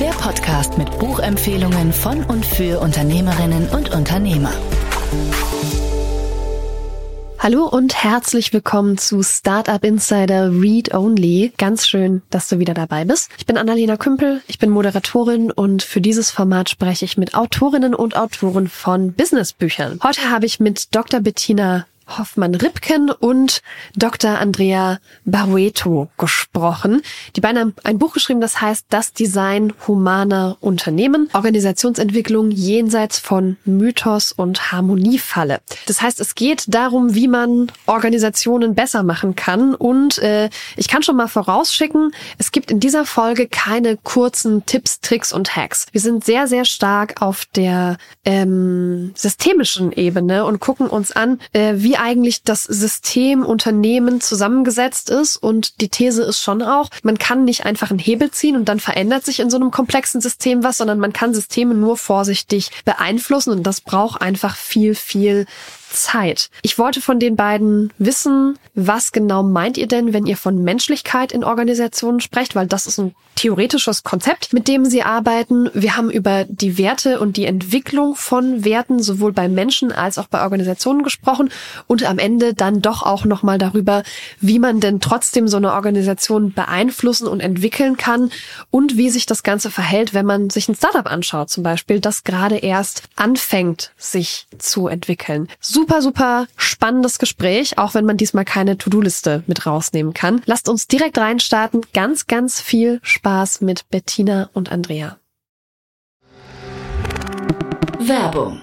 Der Podcast mit Buchempfehlungen von und für Unternehmerinnen und Unternehmer. Hallo und herzlich willkommen zu Startup Insider Read Only. Ganz schön, dass du wieder dabei bist. Ich bin Annalena Kümpel, ich bin Moderatorin und für dieses Format spreche ich mit Autorinnen und Autoren von Businessbüchern. Heute habe ich mit Dr. Bettina Hoffmann-Ripken und Dr. Andrea Barueto gesprochen. Die beiden haben ein Buch geschrieben, das heißt Das Design humaner Unternehmen, Organisationsentwicklung jenseits von Mythos und Harmoniefalle. Das heißt, es geht darum, wie man Organisationen besser machen kann und äh, ich kann schon mal vorausschicken, es gibt in dieser Folge keine kurzen Tipps, Tricks und Hacks. Wir sind sehr, sehr stark auf der ähm, systemischen Ebene und gucken uns an, äh, wie eigentlich das System Unternehmen zusammengesetzt ist. Und die These ist schon auch, man kann nicht einfach einen Hebel ziehen und dann verändert sich in so einem komplexen System was, sondern man kann Systeme nur vorsichtig beeinflussen und das braucht einfach viel, viel Zeit. Ich wollte von den beiden wissen, was genau meint ihr denn, wenn ihr von Menschlichkeit in Organisationen sprecht, weil das ist ein theoretisches Konzept, mit dem sie arbeiten. Wir haben über die Werte und die Entwicklung von Werten sowohl bei Menschen als auch bei Organisationen gesprochen und am Ende dann doch auch nochmal darüber, wie man denn trotzdem so eine Organisation beeinflussen und entwickeln kann und wie sich das Ganze verhält, wenn man sich ein Startup anschaut zum Beispiel, das gerade erst anfängt, sich zu entwickeln. Super, super spannendes Gespräch, auch wenn man diesmal keine To-Do-Liste mit rausnehmen kann. Lasst uns direkt reinstarten. Ganz, ganz viel Spaß mit Bettina und Andrea. Werbung.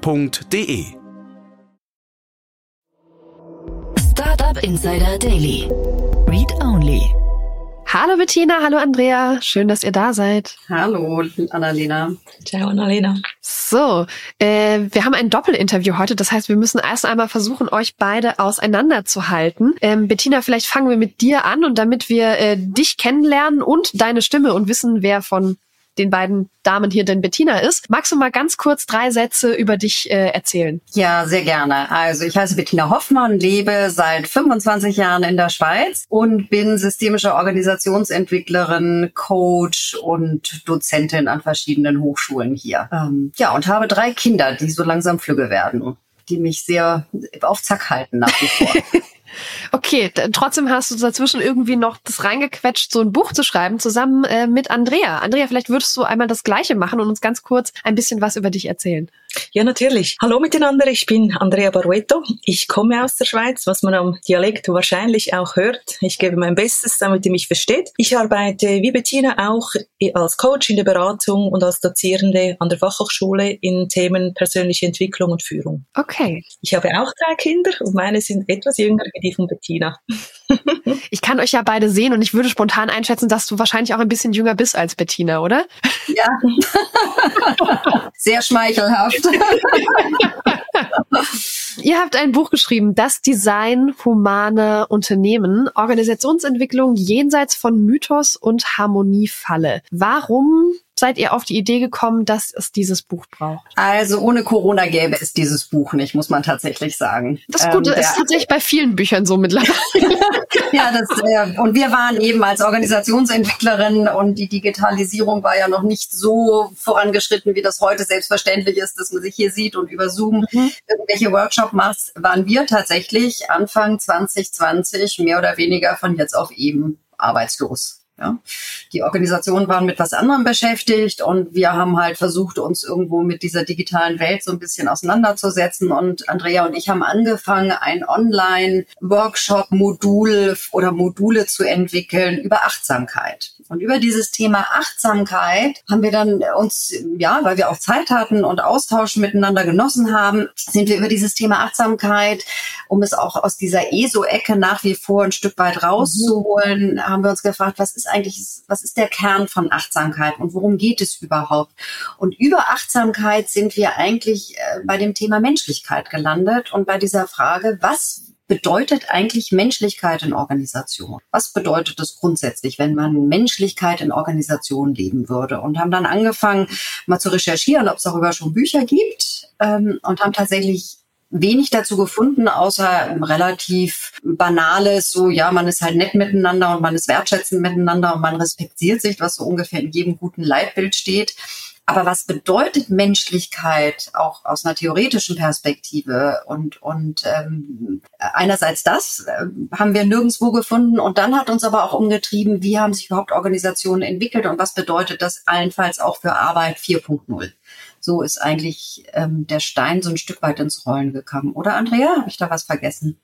f.de. Startup Insider Daily. Read Only. Hallo Bettina, hallo Andrea, schön, dass ihr da seid. Hallo, Annalena. Ciao, Annalena. So, äh, wir haben ein Doppelinterview heute, das heißt, wir müssen erst einmal versuchen, euch beide auseinanderzuhalten. Ähm, Bettina, vielleicht fangen wir mit dir an und damit wir äh, dich kennenlernen und deine Stimme und wissen, wer von den beiden Damen hier denn Bettina ist. Magst du mal ganz kurz drei Sätze über dich äh, erzählen? Ja, sehr gerne. Also ich heiße Bettina Hoffmann, lebe seit 25 Jahren in der Schweiz und bin systemische Organisationsentwicklerin, Coach und Dozentin an verschiedenen Hochschulen hier. Ähm, ja, und habe drei Kinder, die so langsam flügge werden, die mich sehr auf Zack halten nach wie vor. Okay, trotzdem hast du dazwischen irgendwie noch das reingequetscht, so ein Buch zu schreiben, zusammen äh, mit Andrea. Andrea, vielleicht würdest du einmal das Gleiche machen und uns ganz kurz ein bisschen was über dich erzählen. Ja, natürlich. Hallo miteinander, ich bin Andrea Barueto. Ich komme aus der Schweiz, was man am Dialekt wahrscheinlich auch hört. Ich gebe mein Bestes, damit ihr mich versteht. Ich arbeite wie Bettina auch als Coach in der Beratung und als Dozierende an der Fachhochschule in Themen persönliche Entwicklung und Führung. Okay. Ich habe auch drei Kinder und meine sind etwas jünger wie die von Bettina. ich kann euch ja beide sehen und ich würde spontan einschätzen, dass du wahrscheinlich auch ein bisschen jünger bist als Bettina, oder? Ja. Sehr schmeichelhaft. Ihr habt ein Buch geschrieben, Das Design humaner Unternehmen, Organisationsentwicklung jenseits von Mythos und Harmoniefalle. Warum seid ihr auf die Idee gekommen, dass es dieses Buch braucht? Also ohne Corona gäbe es dieses Buch nicht, muss man tatsächlich sagen. Das ist gut, ähm, ist tatsächlich bei vielen Büchern so mittlerweile. ja, das, äh, und wir waren eben als Organisationsentwicklerin und die Digitalisierung war ja noch nicht so vorangeschritten, wie das heute selbstverständlich ist, dass man sich hier sieht und über Zoom mhm. irgendwelche Workshop macht, waren wir tatsächlich Anfang 2020 mehr oder weniger von jetzt auf eben arbeitslos. Ja. Die Organisationen waren mit was anderem beschäftigt und wir haben halt versucht, uns irgendwo mit dieser digitalen Welt so ein bisschen auseinanderzusetzen. Und Andrea und ich haben angefangen, ein Online-Workshop-Modul oder Module zu entwickeln über Achtsamkeit. Und über dieses Thema Achtsamkeit haben wir dann uns, ja, weil wir auch Zeit hatten und Austausch miteinander genossen haben, sind wir über dieses Thema Achtsamkeit, um es auch aus dieser ESO-Ecke nach wie vor ein Stück weit rauszuholen, haben wir uns gefragt, was ist eigentlich, was ist der Kern von Achtsamkeit und worum geht es überhaupt? Und über Achtsamkeit sind wir eigentlich äh, bei dem Thema Menschlichkeit gelandet und bei dieser Frage, was bedeutet eigentlich Menschlichkeit in Organisation? Was bedeutet es grundsätzlich, wenn man Menschlichkeit in Organisation leben würde? Und haben dann angefangen, mal zu recherchieren, ob es darüber schon Bücher gibt ähm, und haben tatsächlich wenig dazu gefunden, außer relativ banales, so ja, man ist halt nett miteinander und man ist wertschätzend miteinander und man respektiert sich, was so ungefähr in jedem guten Leitbild steht. Aber was bedeutet Menschlichkeit auch aus einer theoretischen Perspektive? Und, und ähm, einerseits das äh, haben wir nirgendwo gefunden. Und dann hat uns aber auch umgetrieben, wie haben sich überhaupt Organisationen entwickelt und was bedeutet das allenfalls auch für Arbeit 4.0? So ist eigentlich ähm, der Stein so ein Stück weit ins Rollen gekommen. Oder Andrea, habe ich da was vergessen?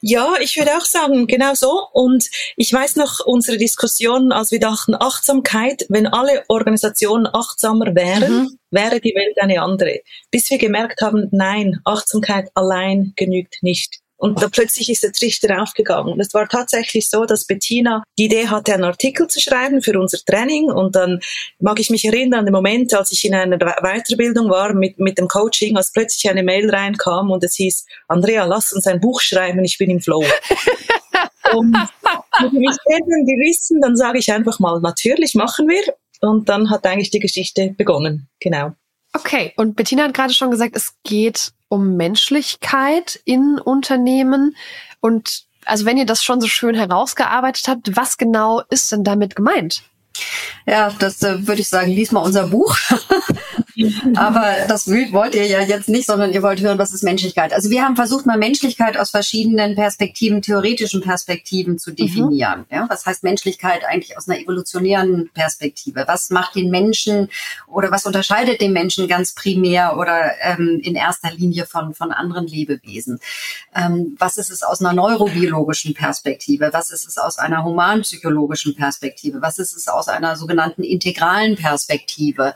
Ja, ich würde auch sagen, genau so. Und ich weiß noch unsere Diskussion, als wir dachten, Achtsamkeit, wenn alle Organisationen achtsamer wären, mhm. wäre die Welt eine andere. Bis wir gemerkt haben, nein, Achtsamkeit allein genügt nicht. Und da plötzlich ist der Trichter aufgegangen. Und es war tatsächlich so, dass Bettina die Idee hatte, einen Artikel zu schreiben für unser Training. Und dann mag ich mich erinnern an den Moment, als ich in einer Weiterbildung war mit, mit dem Coaching, als plötzlich eine Mail reinkam und es hieß, Andrea, lass uns ein Buch schreiben, ich bin im Flow. und wenn die mich kennen, die wissen, dann sage ich einfach mal, natürlich machen wir. Und dann hat eigentlich die Geschichte begonnen. Genau. Okay, und Bettina hat gerade schon gesagt, es geht um Menschlichkeit in Unternehmen. Und also wenn ihr das schon so schön herausgearbeitet habt, was genau ist denn damit gemeint? Ja, das äh, würde ich sagen, lies mal unser Buch. Aber das wollt ihr ja jetzt nicht, sondern ihr wollt hören, was ist Menschlichkeit. Also wir haben versucht, mal Menschlichkeit aus verschiedenen Perspektiven, theoretischen Perspektiven zu definieren. Mhm. Ja, was heißt Menschlichkeit eigentlich aus einer evolutionären Perspektive? Was macht den Menschen oder was unterscheidet den Menschen ganz primär oder ähm, in erster Linie von, von anderen Lebewesen? Ähm, was ist es aus einer neurobiologischen Perspektive? Was ist es aus einer humanpsychologischen Perspektive? Was ist es aus einer sogenannten integralen Perspektive?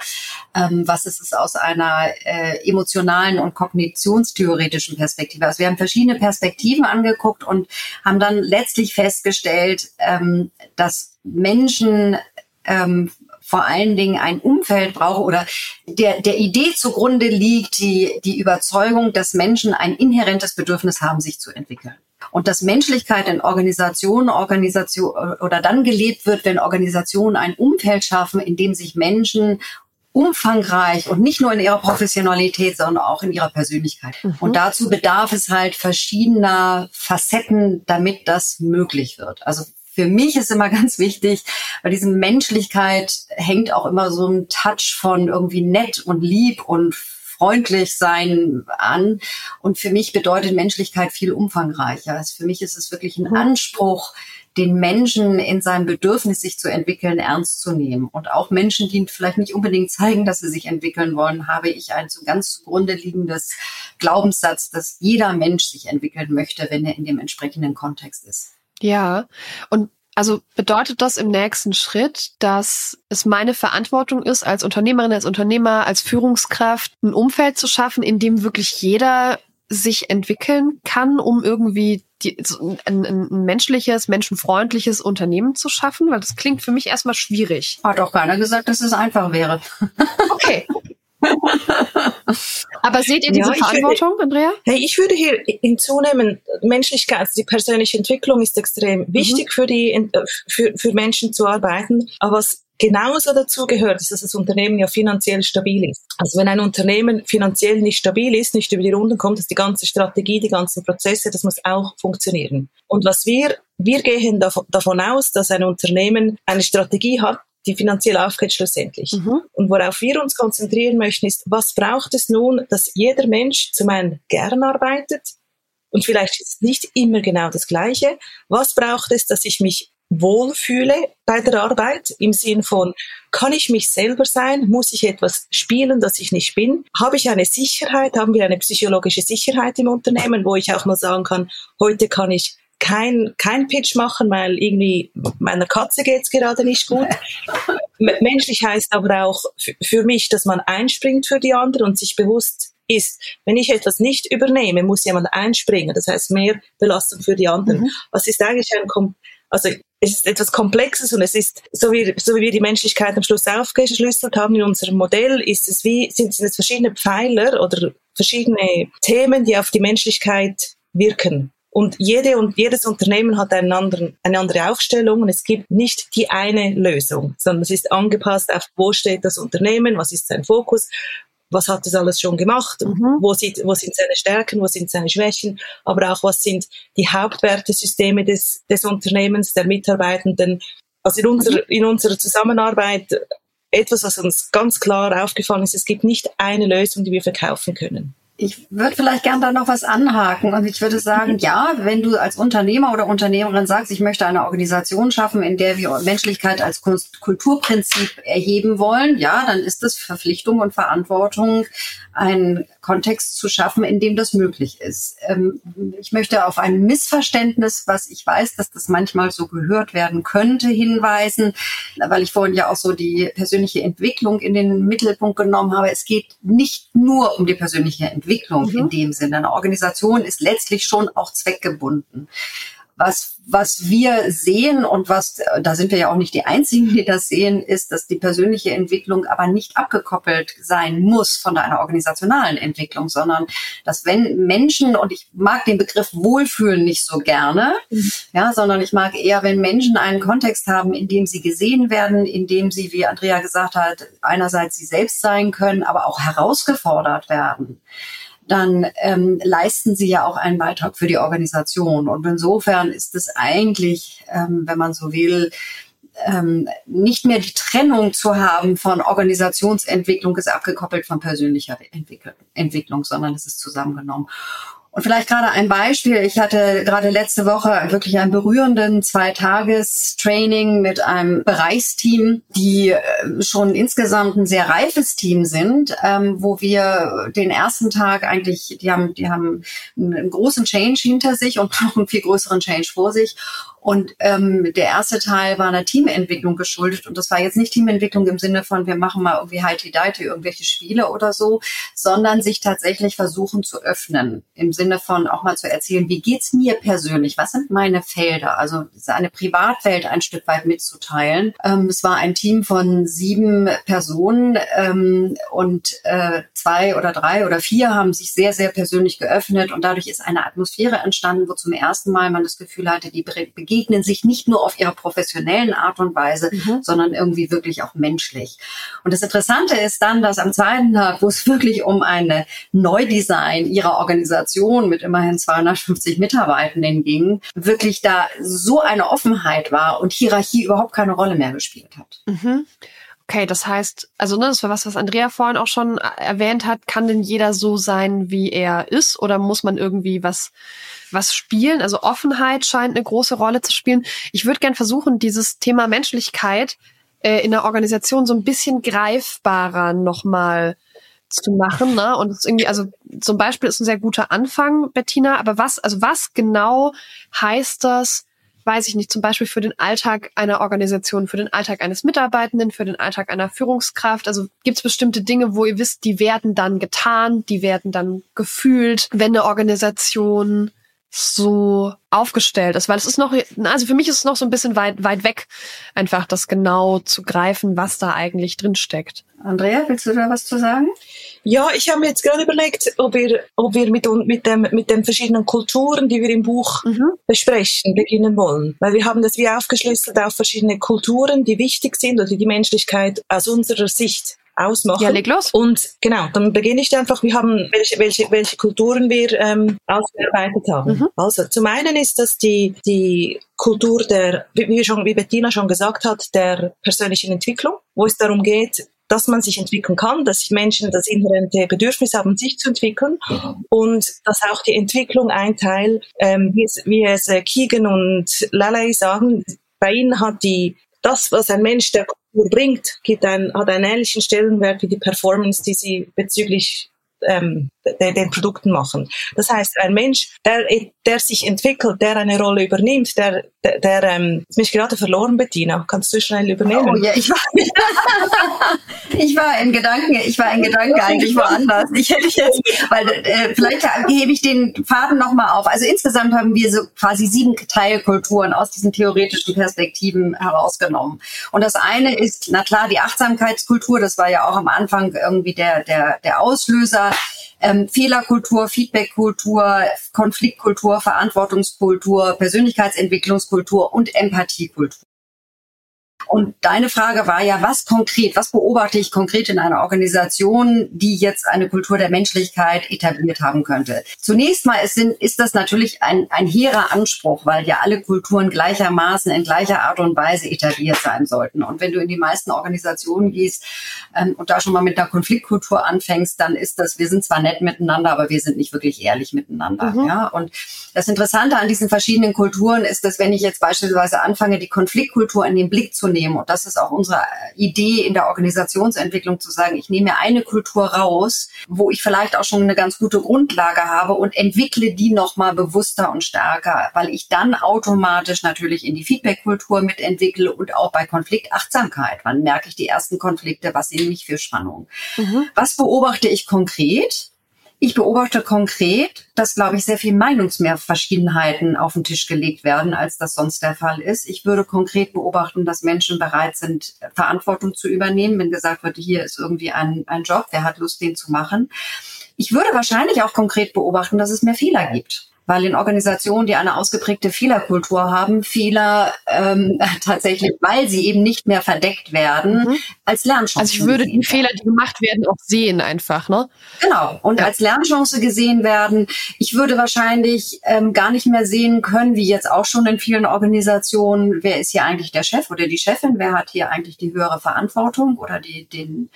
Ähm, was ist es aus einer äh, emotionalen und kognitionstheoretischen Perspektive. Also wir haben verschiedene Perspektiven angeguckt und haben dann letztlich festgestellt, ähm, dass Menschen ähm, vor allen Dingen ein Umfeld brauchen oder der, der Idee zugrunde liegt die, die Überzeugung, dass Menschen ein inhärentes Bedürfnis haben, sich zu entwickeln. Und dass Menschlichkeit in Organisationen, Organisation oder dann gelebt wird, wenn Organisationen ein Umfeld schaffen, in dem sich Menschen umfangreich und nicht nur in ihrer Professionalität, sondern auch in ihrer Persönlichkeit. Mhm. Und dazu bedarf es halt verschiedener Facetten, damit das möglich wird. Also für mich ist immer ganz wichtig, bei diesem Menschlichkeit hängt auch immer so ein Touch von irgendwie nett und lieb und freundlich sein an. Und für mich bedeutet Menschlichkeit viel umfangreicher. Also für mich ist es wirklich ein mhm. Anspruch, den Menschen in seinem Bedürfnis, sich zu entwickeln, ernst zu nehmen. Und auch Menschen, die vielleicht nicht unbedingt zeigen, dass sie sich entwickeln wollen, habe ich ein so ganz zugrunde liegendes Glaubenssatz, dass jeder Mensch sich entwickeln möchte, wenn er in dem entsprechenden Kontext ist. Ja, und also bedeutet das im nächsten Schritt, dass es meine Verantwortung ist, als Unternehmerin, als Unternehmer, als Führungskraft ein Umfeld zu schaffen, in dem wirklich jeder sich entwickeln kann, um irgendwie die, ein, ein menschliches, menschenfreundliches Unternehmen zu schaffen? Weil das klingt für mich erstmal schwierig. Hat auch keiner gesagt, dass es einfach wäre. Okay. Aber seht ihr diese ja, Verantwortung, würde, Andrea? Hey, ich würde hier hinzunehmen, Menschlichkeit, also die persönliche Entwicklung ist extrem mhm. wichtig für die, für, für Menschen zu arbeiten. Aber was genauso dazu gehört, ist, dass das Unternehmen ja finanziell stabil ist. Also wenn ein Unternehmen finanziell nicht stabil ist, nicht über die Runden kommt, ist die ganze Strategie, die ganzen Prozesse, das muss auch funktionieren. Und was wir, wir gehen davon aus, dass ein Unternehmen eine Strategie hat, die finanziell aufgeht schlussendlich. Mhm. Und worauf wir uns konzentrieren möchten, ist, was braucht es nun, dass jeder Mensch zum einen gern arbeitet, und vielleicht ist es nicht immer genau das Gleiche. Was braucht es, dass ich mich wohlfühle bei der Arbeit im Sinn von, kann ich mich selber sein? Muss ich etwas spielen, das ich nicht bin? Habe ich eine Sicherheit? Haben wir eine psychologische Sicherheit im Unternehmen, wo ich auch mal sagen kann, heute kann ich kein, kein Pitch machen, weil irgendwie meiner Katze geht's gerade nicht gut. Menschlich heißt aber auch für mich, dass man einspringt für die anderen und sich bewusst ist, wenn ich etwas nicht übernehme, muss jemand einspringen. Das heißt mehr Belastung für die anderen. Mhm. Was ist eigentlich ein, also es ist etwas Komplexes und es ist, so wie, so wie wir die Menschlichkeit am Schluss aufgeschlüsselt haben in unserem Modell, ist es wie, sind, es verschiedene Pfeiler oder verschiedene Themen, die auf die Menschlichkeit wirken. Und jede und jedes Unternehmen hat einen anderen, eine andere Aufstellung und es gibt nicht die eine Lösung, sondern es ist angepasst auf, wo steht das Unternehmen, was ist sein Fokus, was hat es alles schon gemacht, mhm. wo, sind, wo sind seine Stärken, wo sind seine Schwächen, aber auch was sind die Hauptwertesysteme des, des Unternehmens, der Mitarbeitenden. Also in unserer, mhm. in unserer Zusammenarbeit etwas, was uns ganz klar aufgefallen ist, es gibt nicht eine Lösung, die wir verkaufen können. Ich würde vielleicht gern da noch was anhaken und ich würde sagen, mhm. ja, wenn du als Unternehmer oder Unternehmerin sagst, ich möchte eine Organisation schaffen, in der wir Menschlichkeit als Kulturprinzip erheben wollen, ja, dann ist es Verpflichtung und Verantwortung, einen Kontext zu schaffen, in dem das möglich ist. Ähm, ich möchte auf ein Missverständnis, was ich weiß, dass das manchmal so gehört werden könnte, hinweisen, weil ich vorhin ja auch so die persönliche Entwicklung in den Mittelpunkt genommen habe. Es geht nicht nur um die persönliche Entwicklung. Mhm. in dem Sinne. Eine Organisation ist letztlich schon auch zweckgebunden. Was, was wir sehen und was, da sind wir ja auch nicht die Einzigen, die das sehen, ist, dass die persönliche Entwicklung aber nicht abgekoppelt sein muss von einer organisationalen Entwicklung, sondern dass wenn Menschen, und ich mag den Begriff Wohlfühlen nicht so gerne, mhm. ja, sondern ich mag eher, wenn Menschen einen Kontext haben, in dem sie gesehen werden, in dem sie, wie Andrea gesagt hat, einerseits sie selbst sein können, aber auch herausgefordert werden dann ähm, leisten sie ja auch einen Beitrag für die Organisation. Und insofern ist es eigentlich, ähm, wenn man so will, ähm, nicht mehr die Trennung zu haben von Organisationsentwicklung ist abgekoppelt von persönlicher Entwicklung, sondern es ist zusammengenommen. Und vielleicht gerade ein Beispiel. Ich hatte gerade letzte Woche wirklich einen berührenden Zwei-Tages-Training mit einem Bereichsteam, die äh, schon insgesamt ein sehr reifes Team sind, ähm, wo wir den ersten Tag eigentlich, die haben, die haben einen großen Change hinter sich und noch einen viel größeren Change vor sich. Und ähm, der erste Teil war einer Teamentwicklung geschuldet. Und das war jetzt nicht Teamentwicklung im Sinne von, wir machen mal irgendwie heiti deite irgendwelche Spiele oder so, sondern sich tatsächlich versuchen zu öffnen. Im Sinne von auch mal zu erzählen, wie geht's mir persönlich? Was sind meine Felder? Also eine Privatwelt ein Stück weit mitzuteilen. Ähm, es war ein Team von sieben Personen ähm, und äh, zwei oder drei oder vier haben sich sehr, sehr persönlich geöffnet und dadurch ist eine Atmosphäre entstanden, wo zum ersten Mal man das Gefühl hatte, die begegnen begegnen sich nicht nur auf ihrer professionellen Art und Weise, mhm. sondern irgendwie wirklich auch menschlich. Und das Interessante ist dann, dass am zweiten Tag, wo es wirklich um eine Neudesign ihrer Organisation mit immerhin 250 Mitarbeitenden ging, wirklich da so eine Offenheit war und Hierarchie überhaupt keine Rolle mehr gespielt hat. Mhm. Okay, das heißt, also ne, das war was, was Andrea vorhin auch schon erwähnt hat. Kann denn jeder so sein, wie er ist, oder muss man irgendwie was was spielen. Also Offenheit scheint eine große Rolle zu spielen. Ich würde gern versuchen, dieses Thema Menschlichkeit äh, in der Organisation so ein bisschen greifbarer nochmal zu machen. Ne? Und es irgendwie, also zum Beispiel ist ein sehr guter Anfang, Bettina, aber was, also was genau heißt das, weiß ich nicht, zum Beispiel für den Alltag einer Organisation, für den Alltag eines Mitarbeitenden, für den Alltag einer Führungskraft? Also gibt es bestimmte Dinge, wo ihr wisst, die werden dann getan, die werden dann gefühlt, wenn eine Organisation so aufgestellt ist, weil es ist noch, also für mich ist es noch so ein bisschen weit, weit weg, einfach das genau zu greifen, was da eigentlich drin steckt. Andrea, willst du da was zu sagen? Ja, ich habe mir jetzt gerade überlegt, ob wir, ob wir mit, mit, dem, mit den verschiedenen Kulturen, die wir im Buch mhm. besprechen, beginnen wollen. Weil wir haben das wie aufgeschlüsselt auf verschiedene Kulturen, die wichtig sind oder die Menschlichkeit aus unserer Sicht ausmachen. Ja, leg los. Und genau, dann beginne ich einfach, wir haben, welche, welche, welche Kulturen wir ähm, ausgearbeitet haben. Mhm. Also zum einen ist das die, die Kultur der, wie, schon, wie Bettina schon gesagt hat, der persönlichen Entwicklung, wo es darum geht, dass man sich entwickeln kann, dass Menschen das inhärente Bedürfnis haben, sich zu entwickeln mhm. und dass auch die Entwicklung ein Teil, ähm, wie es, wie es äh, Keegan und Laley sagen, bei Ihnen hat die, das, was ein Mensch der bringt, gibt ein, hat einen ähnlichen Stellenwert wie die Performance, die Sie bezüglich ähm, den, den Produkten machen. Das heißt, ein Mensch, der, der sich entwickelt, der eine Rolle übernimmt, der, der, der ähm, mich gerade verloren, Bettina. Kannst du schnell übernehmen? Oh ja, ich war, ich war in Gedanken, ich war in Gedanken eigentlich woanders. Ich hätte jetzt, weil äh, vielleicht hebe ich den Faden nochmal auf. Also insgesamt haben wir so quasi sieben Teilkulturen aus diesen theoretischen Perspektiven herausgenommen. Und das eine ist, na klar, die Achtsamkeitskultur, das war ja auch am Anfang irgendwie der, der, der Auslöser ähm, Fehlerkultur, Feedbackkultur, Konfliktkultur, Verantwortungskultur, Persönlichkeitsentwicklungskultur und Empathiekultur. Und deine Frage war ja, was konkret, was beobachte ich konkret in einer Organisation, die jetzt eine Kultur der Menschlichkeit etabliert haben könnte? Zunächst mal ist, ist das natürlich ein, ein hehrer Anspruch, weil ja alle Kulturen gleichermaßen in gleicher Art und Weise etabliert sein sollten. Und wenn du in die meisten Organisationen gehst ähm, und da schon mal mit einer Konfliktkultur anfängst, dann ist das, wir sind zwar nett miteinander, aber wir sind nicht wirklich ehrlich miteinander. Mhm. Ja? Und das Interessante an diesen verschiedenen Kulturen ist, dass wenn ich jetzt beispielsweise anfange, die Konfliktkultur in den Blick zu nehmen. Und das ist auch unsere Idee in der Organisationsentwicklung zu sagen, ich nehme eine Kultur raus, wo ich vielleicht auch schon eine ganz gute Grundlage habe und entwickle die nochmal bewusster und stärker, weil ich dann automatisch natürlich in die Feedback-Kultur mitentwickle und auch bei Konfliktachtsamkeit. Wann merke ich die ersten Konflikte? Was sind mich für Spannungen? Mhm. Was beobachte ich konkret? Ich beobachte konkret, dass, glaube ich, sehr viel Meinungsmehrverschiedenheiten auf den Tisch gelegt werden, als das sonst der Fall ist. Ich würde konkret beobachten, dass Menschen bereit sind, Verantwortung zu übernehmen, wenn gesagt wird, hier ist irgendwie ein, ein Job, wer hat Lust, den zu machen. Ich würde wahrscheinlich auch konkret beobachten, dass es mehr Fehler gibt weil in Organisationen, die eine ausgeprägte Fehlerkultur haben, Fehler ähm, tatsächlich, weil sie eben nicht mehr verdeckt werden, mhm. als Lernchance. Also ich würde die Fehler, die gemacht werden, auch sehen einfach, ne? Genau. Und ja. als Lernchance gesehen werden. Ich würde wahrscheinlich ähm, gar nicht mehr sehen können, wie jetzt auch schon in vielen Organisationen, wer ist hier eigentlich der Chef oder die Chefin, wer hat hier eigentlich die höhere Verantwortung oder die, den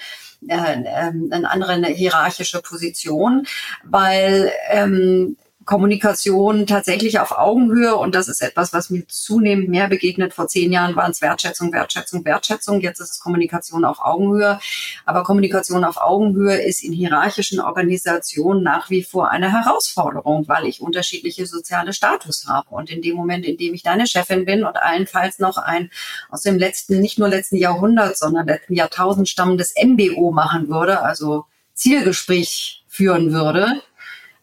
äh, äh, eine andere hierarchische Position, weil ähm, Kommunikation tatsächlich auf Augenhöhe und das ist etwas, was mir zunehmend mehr begegnet. Vor zehn Jahren waren es Wertschätzung, Wertschätzung, Wertschätzung. Jetzt ist es Kommunikation auf Augenhöhe. Aber Kommunikation auf Augenhöhe ist in hierarchischen Organisationen nach wie vor eine Herausforderung, weil ich unterschiedliche soziale Status habe. Und in dem Moment, in dem ich deine Chefin bin und allenfalls noch ein aus dem letzten, nicht nur letzten Jahrhundert, sondern letzten Jahrtausend stammendes MBO machen würde, also Zielgespräch führen würde,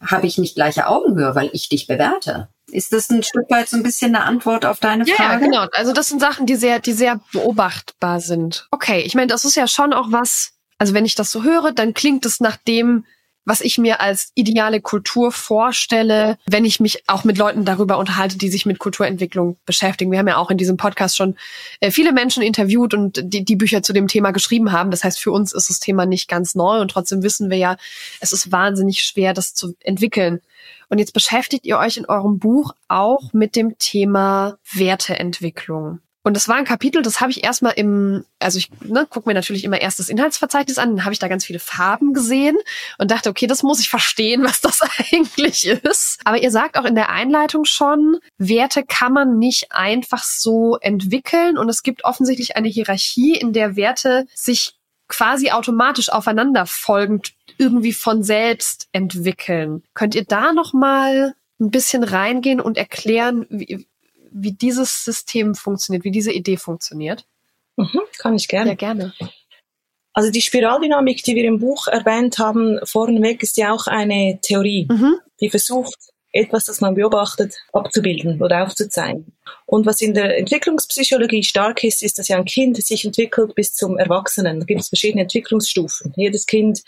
habe ich nicht gleiche Augenhöhe, weil ich dich bewerte. Ist das ein Stück weit so ein bisschen eine Antwort auf deine Frage? Ja, genau. Also das sind Sachen, die sehr, die sehr beobachtbar sind. Okay, ich meine, das ist ja schon auch was, also wenn ich das so höre, dann klingt es nach dem, was ich mir als ideale Kultur vorstelle, wenn ich mich auch mit Leuten darüber unterhalte, die sich mit Kulturentwicklung beschäftigen. Wir haben ja auch in diesem Podcast schon äh, viele Menschen interviewt und die, die Bücher zu dem Thema geschrieben haben. Das heißt, für uns ist das Thema nicht ganz neu und trotzdem wissen wir ja, es ist wahnsinnig schwer, das zu entwickeln. Und jetzt beschäftigt ihr euch in eurem Buch auch mit dem Thema Werteentwicklung. Und das war ein Kapitel, das habe ich erstmal im, also ich ne, gucke mir natürlich immer erst das Inhaltsverzeichnis an, dann habe ich da ganz viele Farben gesehen und dachte, okay, das muss ich verstehen, was das eigentlich ist. Aber ihr sagt auch in der Einleitung schon, Werte kann man nicht einfach so entwickeln und es gibt offensichtlich eine Hierarchie, in der Werte sich quasi automatisch aufeinander folgend irgendwie von selbst entwickeln. Könnt ihr da noch mal ein bisschen reingehen und erklären, wie, wie dieses System funktioniert, wie diese Idee funktioniert? Mhm, kann ich gerne. Ja, gerne. Also die Spiraldynamik, die wir im Buch erwähnt haben, vorneweg ist ja auch eine Theorie, mhm. die versucht, etwas, das man beobachtet, abzubilden oder aufzuzeigen. Und was in der Entwicklungspsychologie stark ist, ist, dass ja ein Kind sich entwickelt bis zum Erwachsenen. Da gibt es verschiedene Entwicklungsstufen. Jedes Kind,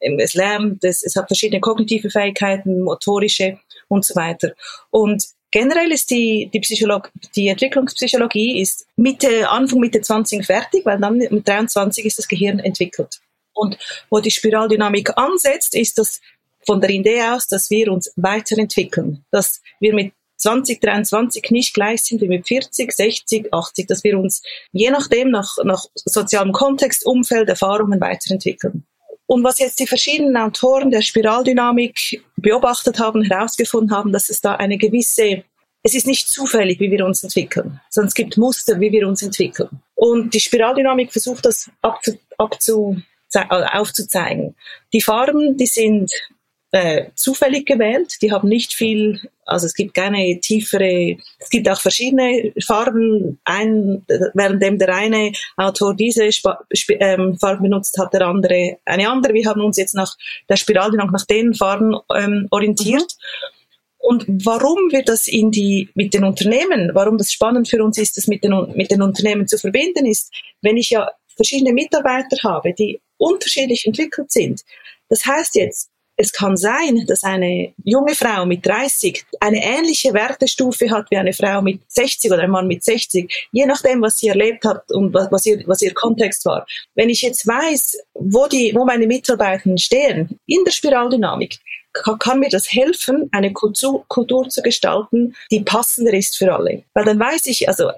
ähm, es lernt, es, es hat verschiedene kognitive Fähigkeiten, motorische und so weiter. Und Generell ist die, die, Psycholog die Entwicklungspsychologie ist Mitte, Anfang Mitte 20 fertig, weil dann mit 23 ist das Gehirn entwickelt. Und wo die Spiraldynamik ansetzt, ist das von der Idee aus, dass wir uns weiterentwickeln, dass wir mit 2023 nicht gleich sind wie mit 40, 60, 80, dass wir uns je nachdem nach, nach sozialem Kontext, Umfeld, Erfahrungen weiterentwickeln. Und was jetzt die verschiedenen Autoren der Spiraldynamik beobachtet haben, herausgefunden haben, dass es da eine gewisse es ist nicht zufällig, wie wir uns entwickeln, sondern es gibt Muster, wie wir uns entwickeln. Und die Spiraldynamik versucht das abzu, abzu, aufzuzeigen. Die Farben, die sind äh, zufällig gewählt. Die haben nicht viel, also es gibt keine tiefere, es gibt auch verschiedene Farben. Ein, währenddem der eine Autor diese Sp ähm, Farbe benutzt, hat der andere eine andere. Wir haben uns jetzt nach der Spiraldynamik nach den Farben ähm, orientiert. Mhm. Und warum wir das in die, mit den Unternehmen, warum das spannend für uns ist, das mit den, mit den Unternehmen zu verbinden, ist, wenn ich ja verschiedene Mitarbeiter habe, die unterschiedlich entwickelt sind. Das heißt jetzt, es kann sein, dass eine junge Frau mit 30 eine ähnliche Wertestufe hat wie eine Frau mit 60 oder ein Mann mit 60, je nachdem, was sie erlebt hat und was, was, ihr, was ihr Kontext war. Wenn ich jetzt weiß, wo, die, wo meine Mitarbeiter stehen in der Spiraldynamik, kann, kann mir das helfen, eine Kultur, Kultur zu gestalten, die passender ist für alle. Weil dann weiß ich, also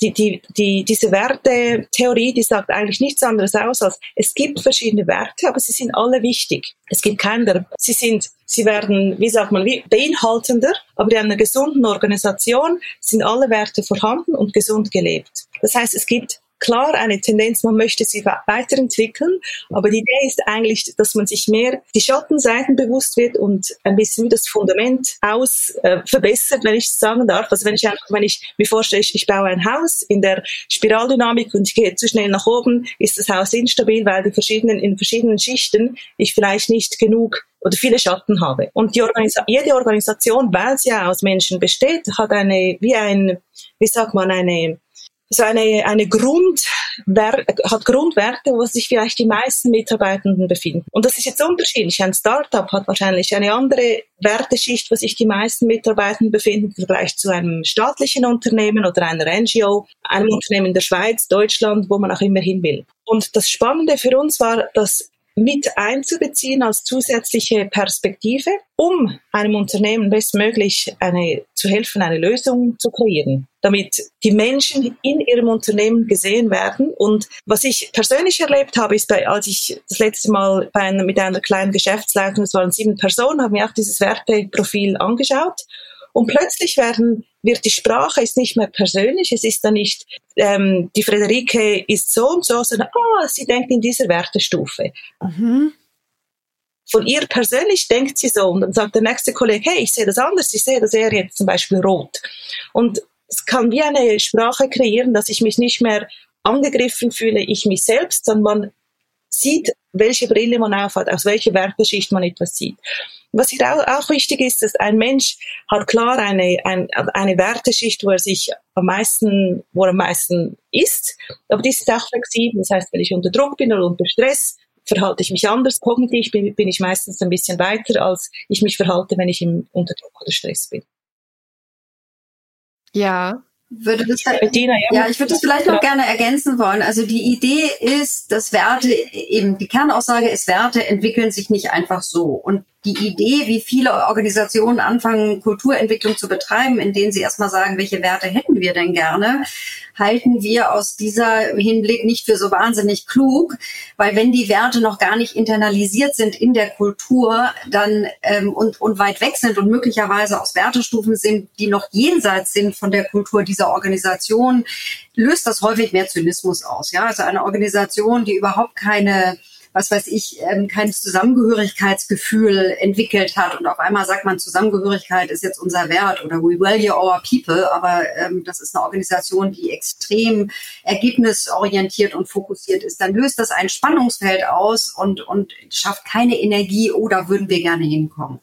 die, die, die, diese Wertetheorie, die sagt eigentlich nichts anderes aus als, es gibt verschiedene Werte, aber sie sind alle wichtig. Es gibt keinen, sie sind, sie werden, wie sagt man, wie beinhaltender, aber in einer gesunden Organisation sind alle Werte vorhanden und gesund gelebt. Das heißt, es gibt klar eine Tendenz, man möchte sie weiterentwickeln, aber die Idee ist eigentlich, dass man sich mehr die Schattenseiten bewusst wird und ein bisschen das Fundament aus äh, verbessert, wenn ich es sagen darf. Also wenn ich wenn ich mir vorstelle, ich, ich baue ein Haus in der Spiraldynamik und ich gehe zu schnell nach oben, ist das Haus instabil, weil die verschiedenen, in verschiedenen Schichten ich vielleicht nicht genug oder viele Schatten habe. Und Organisa jede Organisation, weil sie ja aus Menschen besteht, hat eine, wie ein, wie sagt man, eine so eine, eine Grund, hat Grundwerte, wo sich vielleicht die meisten Mitarbeitenden befinden. Und das ist jetzt unterschiedlich. Ein Startup hat wahrscheinlich eine andere Werteschicht, wo sich die meisten Mitarbeitenden befinden, im Vergleich zu einem staatlichen Unternehmen oder einer NGO, einem Unternehmen in der Schweiz, Deutschland, wo man auch immer hin will. Und das Spannende für uns war, dass mit einzubeziehen als zusätzliche Perspektive, um einem Unternehmen bestmöglich eine, zu helfen, eine Lösung zu kreieren, damit die Menschen in ihrem Unternehmen gesehen werden. Und was ich persönlich erlebt habe, ist, bei, als ich das letzte Mal bei einer, mit einer kleinen Geschäftsleitung, es waren sieben Personen, haben mir auch dieses Werteprofil angeschaut und plötzlich werden, wird die Sprache ist nicht mehr persönlich, es ist dann nicht, ähm, die Frederike ist so und so, sondern, ah, oh, sie denkt in dieser Wertestufe. Mhm. Von ihr persönlich denkt sie so und dann sagt der nächste Kollege, hey, ich sehe das anders, ich sehe das eher jetzt zum Beispiel rot. Und es kann wie eine Sprache kreieren, dass ich mich nicht mehr angegriffen fühle, ich mich selbst, sondern man sieht, welche Brille man aufhat, aus welcher Werteschicht man etwas sieht. Was hier auch, auch wichtig ist, dass ein Mensch hat klar eine, ein, eine Werteschicht, wo er sich am meisten, wo er am meisten ist, aber die ist auch flexibel. Das heißt, wenn ich unter Druck bin oder unter Stress, verhalte ich mich anders. Kognitiv bin, bin ich meistens ein bisschen weiter, als ich mich verhalte, wenn ich im, unter Druck oder Stress bin. Ja, würde das Bettina, ja, ja, ich würde das vielleicht noch gerne ergänzen wollen. Also die Idee ist, dass Werte eben die Kernaussage ist, Werte entwickeln sich nicht einfach so. Und die Idee, wie viele Organisationen anfangen, Kulturentwicklung zu betreiben, in denen sie erstmal sagen, welche Werte hätten wir denn gerne, halten wir aus dieser Hinblick nicht für so wahnsinnig klug, weil wenn die Werte noch gar nicht internalisiert sind in der Kultur, dann ähm, und, und weit weg sind und möglicherweise aus Wertestufen sind, die noch jenseits sind von der Kultur dieser Organisation, löst das häufig mehr Zynismus aus. Ja, also eine Organisation, die überhaupt keine was weiß ich, ähm, kein Zusammengehörigkeitsgefühl entwickelt hat. Und auf einmal sagt man, Zusammengehörigkeit ist jetzt unser Wert oder we value our people, aber ähm, das ist eine Organisation, die extrem ergebnisorientiert und fokussiert ist, dann löst das ein Spannungsfeld aus und, und schafft keine Energie, oder oh, würden wir gerne hinkommen.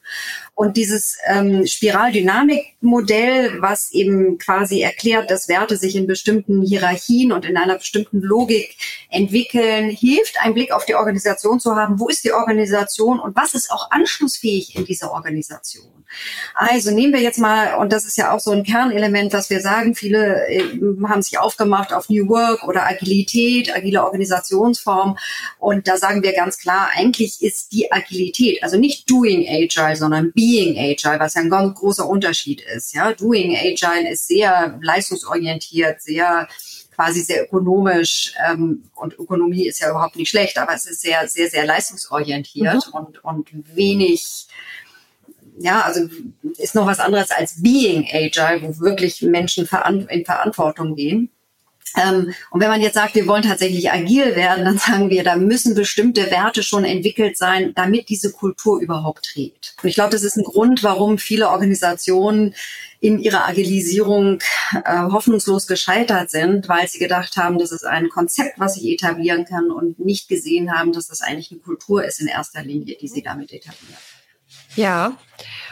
Und dieses ähm, Spiraldynamikmodell, was eben quasi erklärt, dass Werte sich in bestimmten Hierarchien und in einer bestimmten Logik entwickeln, hilft, einen Blick auf die Organisation zu haben. Wo ist die Organisation und was ist auch anschlussfähig in dieser Organisation? Also nehmen wir jetzt mal, und das ist ja auch so ein Kernelement, dass wir sagen, viele äh, haben sich aufgemacht auf New Work oder Agilität, agile Organisationsform. Und da sagen wir ganz klar, eigentlich ist die Agilität, also nicht Doing Agile, sondern Being Being Agile, was ja ein ganz großer Unterschied ist. Ja, Doing Agile ist sehr leistungsorientiert, sehr quasi sehr ökonomisch ähm, und Ökonomie ist ja überhaupt nicht schlecht, aber es ist sehr, sehr, sehr leistungsorientiert mhm. und, und wenig ja, also ist noch was anderes als being agile, wo wirklich Menschen in Verantwortung gehen. Ähm, und wenn man jetzt sagt, wir wollen tatsächlich agil werden, dann sagen wir, da müssen bestimmte Werte schon entwickelt sein, damit diese Kultur überhaupt trägt. Und ich glaube, das ist ein Grund, warum viele Organisationen in ihrer Agilisierung äh, hoffnungslos gescheitert sind, weil sie gedacht haben, das ist ein Konzept, was ich etablieren kann und nicht gesehen haben, dass das eigentlich eine Kultur ist in erster Linie, die sie damit etablieren. Ja,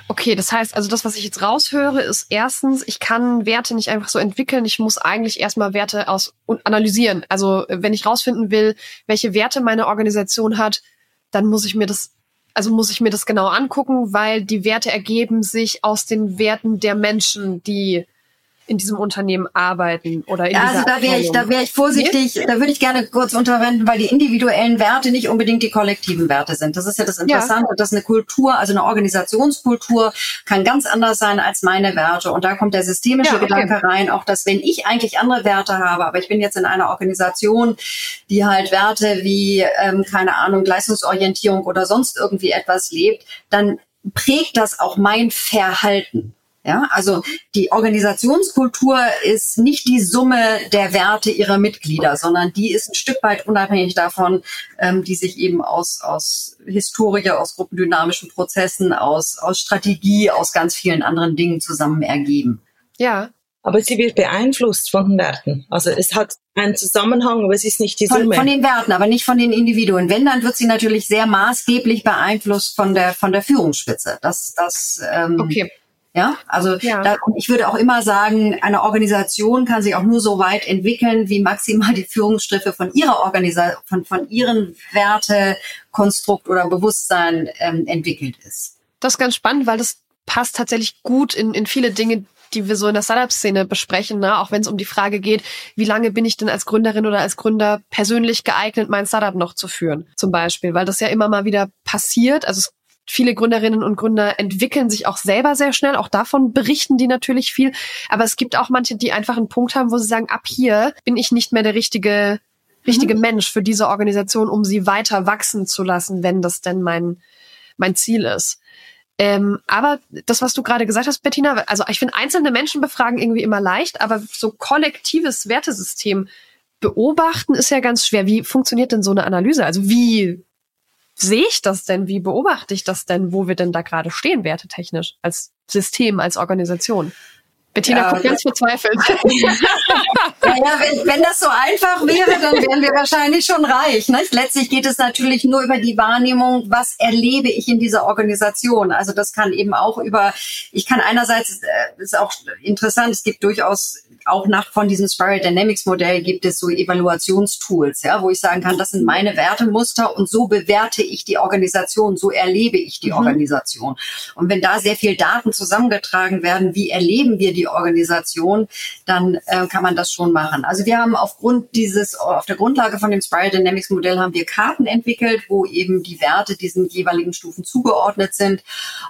okay, das heißt, also das, was ich jetzt raushöre, ist erstens, ich kann Werte nicht einfach so entwickeln, ich muss eigentlich erstmal Werte aus analysieren. Also wenn ich rausfinden will, welche Werte meine Organisation hat, dann muss ich mir das, also muss ich mir das genau angucken, weil die Werte ergeben sich aus den Werten der Menschen, die in diesem Unternehmen arbeiten oder in ja, also da wäre ich, da wäre ich vorsichtig, nee? da würde ich gerne kurz unterwenden, weil die individuellen Werte nicht unbedingt die kollektiven Werte sind. Das ist ja das Interessante, ja. dass eine Kultur, also eine Organisationskultur kann ganz anders sein als meine Werte. Und da kommt der systemische ja, okay. Gedanke rein, auch dass wenn ich eigentlich andere Werte habe, aber ich bin jetzt in einer Organisation, die halt Werte wie, ähm, keine Ahnung, Leistungsorientierung oder sonst irgendwie etwas lebt, dann prägt das auch mein Verhalten. Ja, also die Organisationskultur ist nicht die Summe der Werte ihrer Mitglieder, sondern die ist ein Stück weit unabhängig davon, ähm, die sich eben aus, aus Historie, aus gruppendynamischen Prozessen, aus, aus Strategie, aus ganz vielen anderen Dingen zusammen ergeben. Ja. Aber sie wird beeinflusst von den Werten. Also es hat einen Zusammenhang, aber es ist nicht die Summe. Von, von den Werten, aber nicht von den Individuen. Wenn, dann wird sie natürlich sehr maßgeblich beeinflusst von der, von der Führungsspitze. Das, das, ähm, okay. Ja, also ja. Da, ich würde auch immer sagen, eine Organisation kann sich auch nur so weit entwickeln, wie maximal die Führungsstriffe von ihrer Organisation, von, von ihren Wertekonstrukt oder Bewusstsein ähm, entwickelt ist. Das ist ganz spannend, weil das passt tatsächlich gut in, in viele Dinge, die wir so in der Startup-Szene besprechen, ne? auch wenn es um die Frage geht, wie lange bin ich denn als Gründerin oder als Gründer persönlich geeignet, mein Startup noch zu führen, zum Beispiel, weil das ja immer mal wieder passiert. Also es viele Gründerinnen und Gründer entwickeln sich auch selber sehr schnell. Auch davon berichten die natürlich viel. Aber es gibt auch manche, die einfach einen Punkt haben, wo sie sagen, ab hier bin ich nicht mehr der richtige, richtige mhm. Mensch für diese Organisation, um sie weiter wachsen zu lassen, wenn das denn mein, mein Ziel ist. Ähm, aber das, was du gerade gesagt hast, Bettina, also ich finde einzelne Menschen befragen irgendwie immer leicht, aber so kollektives Wertesystem beobachten ist ja ganz schwer. Wie funktioniert denn so eine Analyse? Also wie sehe ich das denn? Wie beobachte ich das denn, wo wir denn da gerade stehen, wertetechnisch, als System, als Organisation? Bettina ja, guckt ganz verzweifelt. naja, wenn, wenn das so einfach wäre, dann wären wir wahrscheinlich schon reich. Ne? Letztlich geht es natürlich nur über die Wahrnehmung, was erlebe ich in dieser Organisation. Also das kann eben auch über, ich kann einerseits, äh, ist auch interessant, es gibt durchaus auch nach von diesem Spiral Dynamics Modell gibt es so Evaluationstools, ja, wo ich sagen kann, das sind meine Wertemuster und so bewerte ich die Organisation, so erlebe ich die mhm. Organisation. Und wenn da sehr viel Daten zusammengetragen werden, wie erleben wir die Organisation, dann äh, kann man das schon machen. Also wir haben aufgrund dieses, auf der Grundlage von dem Spiral Dynamics Modell haben wir Karten entwickelt, wo eben die Werte diesen jeweiligen Stufen zugeordnet sind.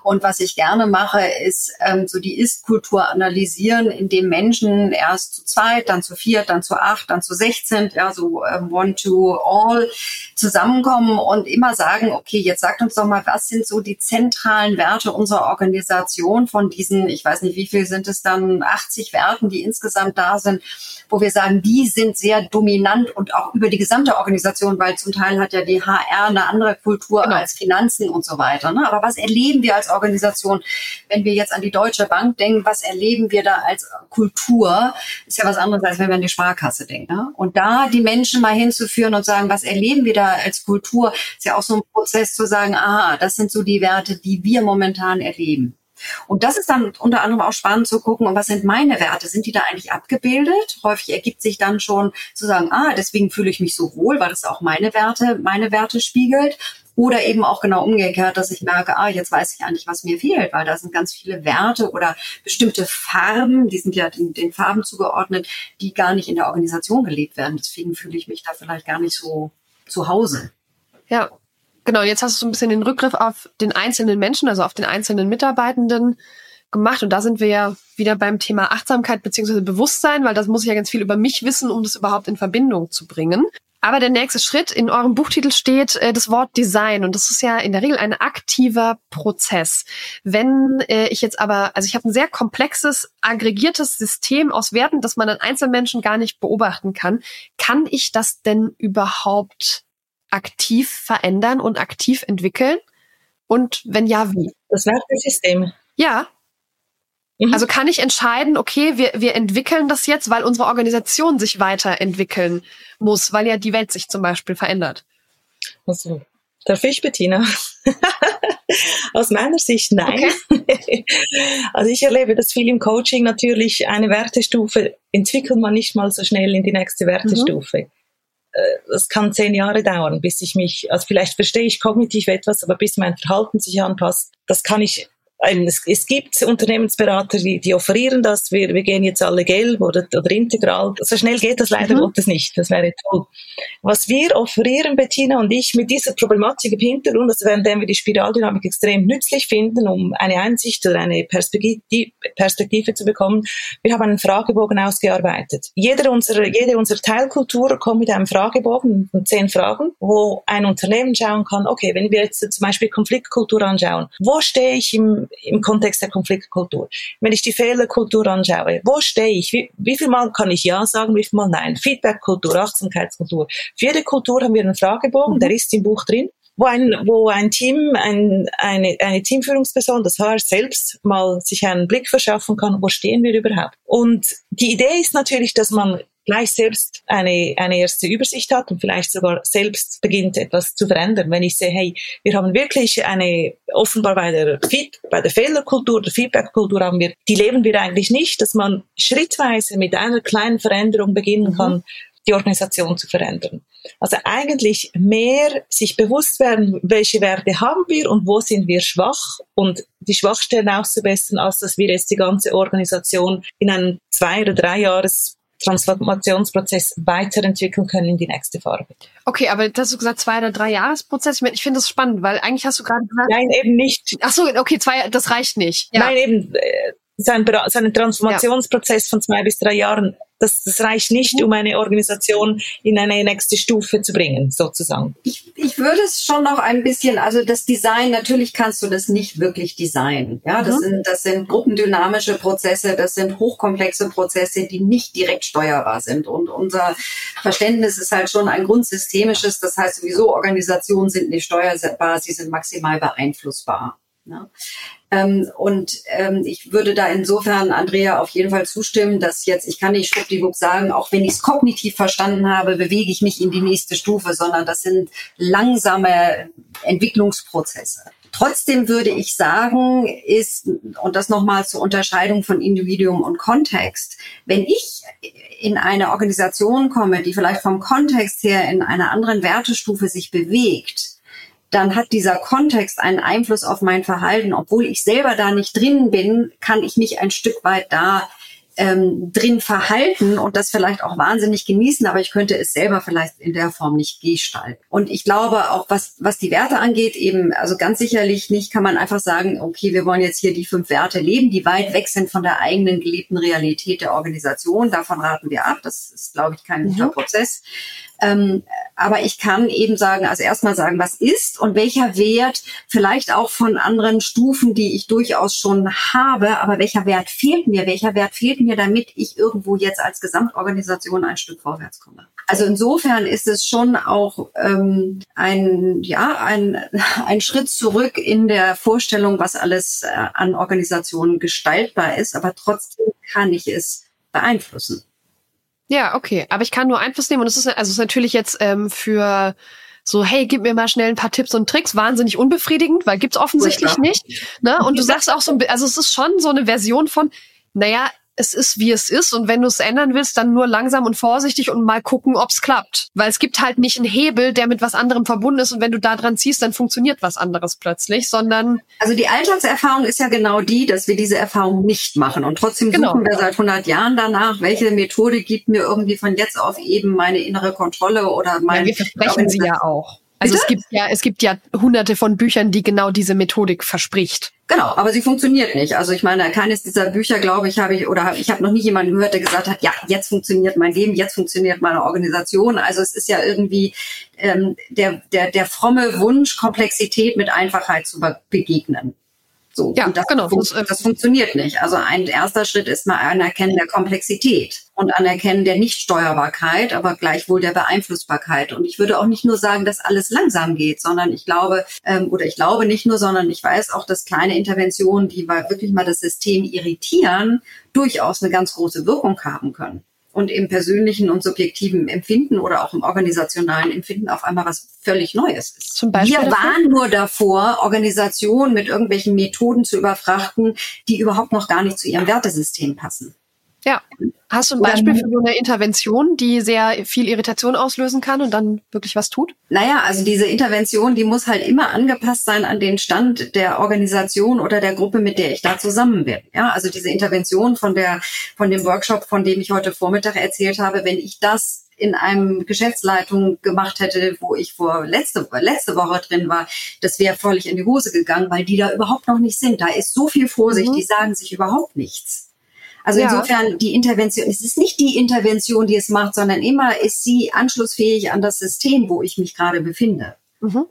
Und was ich gerne mache, ist ähm, so die Ist-Kultur analysieren, indem Menschen erst zu zweit, dann zu viert, dann zu acht, dann zu sechzehn, ja, so ähm, one to all zusammenkommen und immer sagen, okay, jetzt sagt uns doch mal, was sind so die zentralen Werte unserer Organisation von diesen, ich weiß nicht, wie viel sind es dann, 80 Werten, die insgesamt da sind, wo wir sagen, die sind sehr dominant und auch über die gesamte Organisation, weil zum Teil hat ja die HR eine andere Kultur genau. als Finanzen und so weiter. Ne? Aber was erleben wir als Organisation, wenn wir jetzt an die Deutsche Bank denken, was erleben wir da als Kultur? Ist ja was anderes, als wenn wir an die Sparkasse denken. Ne? Und da die Menschen mal hinzuführen und sagen, was erleben wir da als Kultur, ist ja auch so ein Prozess zu sagen, aha, das sind so die Werte, die wir momentan erleben. Und das ist dann unter anderem auch spannend zu gucken, und was sind meine Werte? Sind die da eigentlich abgebildet? Häufig ergibt sich dann schon zu sagen, ah, deswegen fühle ich mich so wohl, weil es auch meine Werte, meine Werte spiegelt. Oder eben auch genau umgekehrt, dass ich merke, ah, jetzt weiß ich eigentlich, was mir fehlt, weil da sind ganz viele Werte oder bestimmte Farben, die sind ja den, den Farben zugeordnet, die gar nicht in der Organisation gelebt werden. Deswegen fühle ich mich da vielleicht gar nicht so zu Hause. Ja, Genau, jetzt hast du so ein bisschen den Rückgriff auf den einzelnen Menschen, also auf den einzelnen Mitarbeitenden gemacht und da sind wir ja wieder beim Thema Achtsamkeit beziehungsweise Bewusstsein, weil das muss ich ja ganz viel über mich wissen, um das überhaupt in Verbindung zu bringen. Aber der nächste Schritt in eurem Buchtitel steht äh, das Wort Design und das ist ja in der Regel ein aktiver Prozess. Wenn äh, ich jetzt aber, also ich habe ein sehr komplexes, aggregiertes System aus Werten, das man an Einzelmenschen gar nicht beobachten kann, kann ich das denn überhaupt aktiv verändern und aktiv entwickeln? Und wenn ja, wie? Das Wertesystem. Ja. Mhm. Also kann ich entscheiden, okay, wir, wir entwickeln das jetzt, weil unsere Organisation sich weiterentwickeln muss, weil ja die Welt sich zum Beispiel verändert. Also, darf ich, Bettina? Aus meiner Sicht nein. Okay. Also ich erlebe das viel im Coaching natürlich. Eine Wertestufe entwickelt man nicht mal so schnell in die nächste Wertestufe. Mhm das kann zehn Jahre dauern, bis ich mich, also vielleicht verstehe ich kognitiv etwas, aber bis mein Verhalten sich anpasst, das kann ich es, es gibt Unternehmensberater, die, die offerieren das, wir, wir gehen jetzt alle gelb oder, oder integral. So schnell geht das leider mhm. Gottes nicht. Das wäre toll. Was wir offerieren, Bettina und ich, mit dieser Problematik im Hintergrund, also währenddem wir die Spiraldynamik extrem nützlich finden, um eine Einsicht oder eine Perspektive, Perspektive zu bekommen, wir haben einen Fragebogen ausgearbeitet. Jeder unserer, jede unserer Teilkultur kommt mit einem Fragebogen von zehn Fragen, wo ein Unternehmen schauen kann, okay, wenn wir jetzt zum Beispiel Konfliktkultur anschauen, wo stehe ich im im, Kontext der Konfliktkultur. Wenn ich die Fehlerkultur anschaue, wo stehe ich? Wie, wie viel Mal kann ich Ja sagen, wie viel Mal Nein? Feedbackkultur, Achtsamkeitskultur. Für jede Kultur haben wir einen Fragebogen, mhm. der ist im Buch drin wo ein, wo ein Team, ein, eine, eine Teamführungsperson, das HR selbst mal sich einen Blick verschaffen kann, wo stehen wir überhaupt. Und die Idee ist natürlich, dass man gleich selbst eine, eine erste Übersicht hat und vielleicht sogar selbst beginnt etwas zu verändern. Wenn ich sehe, hey, wir haben wirklich eine, offenbar bei der, Feed, bei der Fehlerkultur, der Feedbackkultur haben wir, die leben wir eigentlich nicht, dass man schrittweise mit einer kleinen Veränderung beginnen mhm. kann, die Organisation zu verändern. Also eigentlich mehr sich bewusst werden, welche Werte haben wir und wo sind wir schwach und die Schwachstellen auszubessern, als dass wir jetzt die ganze Organisation in einem zwei- oder drei Jahres Transformationsprozess weiterentwickeln können in die nächste Phase. Okay, aber das hast du gesagt, zwei oder drei Jahresprozess. Ich, finde das spannend, weil eigentlich hast du gerade gesagt. Nein, eben nicht. Ach so, okay, zwei, das reicht nicht. Ja. Nein, eben, äh, sein, sein Transformationsprozess ja. von zwei bis drei Jahren das, das reicht nicht, um eine Organisation in eine nächste Stufe zu bringen, sozusagen. Ich, ich würde es schon noch ein bisschen, also das Design, natürlich kannst du das nicht wirklich designen. Ja, das mhm. sind, das sind gruppendynamische Prozesse, das sind hochkomplexe Prozesse, die nicht direkt steuerbar sind. Und unser Verständnis ist halt schon ein grundsystemisches. Das heißt sowieso, Organisationen sind nicht steuerbar, sie sind maximal beeinflussbar. Ja. Ähm, und ähm, ich würde da insofern Andrea auf jeden Fall zustimmen, dass jetzt, ich kann nicht schwuppdiwupp sagen, auch wenn ich es kognitiv verstanden habe, bewege ich mich in die nächste Stufe, sondern das sind langsame Entwicklungsprozesse. Trotzdem würde ich sagen, ist, und das nochmal zur Unterscheidung von Individuum und Kontext, wenn ich in eine Organisation komme, die vielleicht vom Kontext her in einer anderen Wertestufe sich bewegt, dann hat dieser Kontext einen Einfluss auf mein Verhalten. Obwohl ich selber da nicht drin bin, kann ich mich ein Stück weit da ähm, drin verhalten und das vielleicht auch wahnsinnig genießen, aber ich könnte es selber vielleicht in der Form nicht gestalten. Und ich glaube auch, was, was die Werte angeht, eben, also ganz sicherlich nicht kann man einfach sagen, okay, wir wollen jetzt hier die fünf Werte leben, die weit weg sind von der eigenen gelebten Realität der Organisation. Davon raten wir ab. Das ist, glaube ich, kein guter mhm. Prozess. Ähm, aber ich kann eben sagen, also erstmal sagen, was ist und welcher Wert vielleicht auch von anderen Stufen, die ich durchaus schon habe, aber welcher Wert fehlt mir? Welcher Wert fehlt mir, damit ich irgendwo jetzt als Gesamtorganisation ein Stück vorwärts komme? Also insofern ist es schon auch ähm, ein, ja, ein, ein Schritt zurück in der Vorstellung, was alles äh, an Organisationen gestaltbar ist, aber trotzdem kann ich es beeinflussen. Ja, okay. Aber ich kann nur Einfluss nehmen und es ist, also es ist natürlich jetzt ähm, für so, hey, gib mir mal schnell ein paar Tipps und Tricks, wahnsinnig unbefriedigend, weil gibt's offensichtlich ja. nicht. Ne? Und du sagst auch so, also es ist schon so eine Version von, naja, es ist, wie es ist. Und wenn du es ändern willst, dann nur langsam und vorsichtig und mal gucken, ob es klappt. Weil es gibt halt nicht einen Hebel, der mit was anderem verbunden ist. Und wenn du da dran ziehst, dann funktioniert was anderes plötzlich, sondern. Also die Alltagserfahrung ist ja genau die, dass wir diese Erfahrung nicht machen. Und trotzdem genau. suchen wir seit 100 Jahren danach, welche Methode gibt mir irgendwie von jetzt auf eben meine innere Kontrolle oder mein. Ja, wir versprechen sie ja auch. Also Bitte? es gibt ja, es gibt ja hunderte von Büchern, die genau diese Methodik verspricht. Genau, aber sie funktioniert nicht. Also ich meine, keines dieser Bücher, glaube ich, habe ich oder ich habe noch nie jemanden gehört, der gesagt hat, ja, jetzt funktioniert mein Leben, jetzt funktioniert meine Organisation. Also es ist ja irgendwie ähm, der, der, der fromme Wunsch, Komplexität mit Einfachheit zu begegnen. So, ja, das, genau. fun das funktioniert nicht. Also ein erster Schritt ist mal Anerkennen der Komplexität und Anerkennen der Nichtsteuerbarkeit, aber gleichwohl der Beeinflussbarkeit. Und ich würde auch nicht nur sagen, dass alles langsam geht, sondern ich glaube, ähm, oder ich glaube nicht nur, sondern ich weiß auch, dass kleine Interventionen, die wirklich mal das System irritieren, durchaus eine ganz große Wirkung haben können und im persönlichen und subjektiven Empfinden oder auch im organisationalen Empfinden auf einmal was völlig Neues ist. Zum Beispiel Wir waren nur davor, Organisationen mit irgendwelchen Methoden zu überfrachten, die überhaupt noch gar nicht zu ihrem Wertesystem passen. Ja. Hast du ein Beispiel für so eine Intervention, die sehr viel Irritation auslösen kann und dann wirklich was tut? Naja, also diese Intervention, die muss halt immer angepasst sein an den Stand der Organisation oder der Gruppe, mit der ich da zusammen bin. Ja, also diese Intervention von der, von dem Workshop, von dem ich heute Vormittag erzählt habe, wenn ich das in einem Geschäftsleitung gemacht hätte, wo ich vor letzte, letzte Woche drin war, das wäre völlig in die Hose gegangen, weil die da überhaupt noch nicht sind. Da ist so viel Vorsicht, mhm. die sagen sich überhaupt nichts. Also ja. insofern die Intervention, es ist nicht die Intervention, die es macht, sondern immer ist sie anschlussfähig an das System, wo ich mich gerade befinde. Mhm.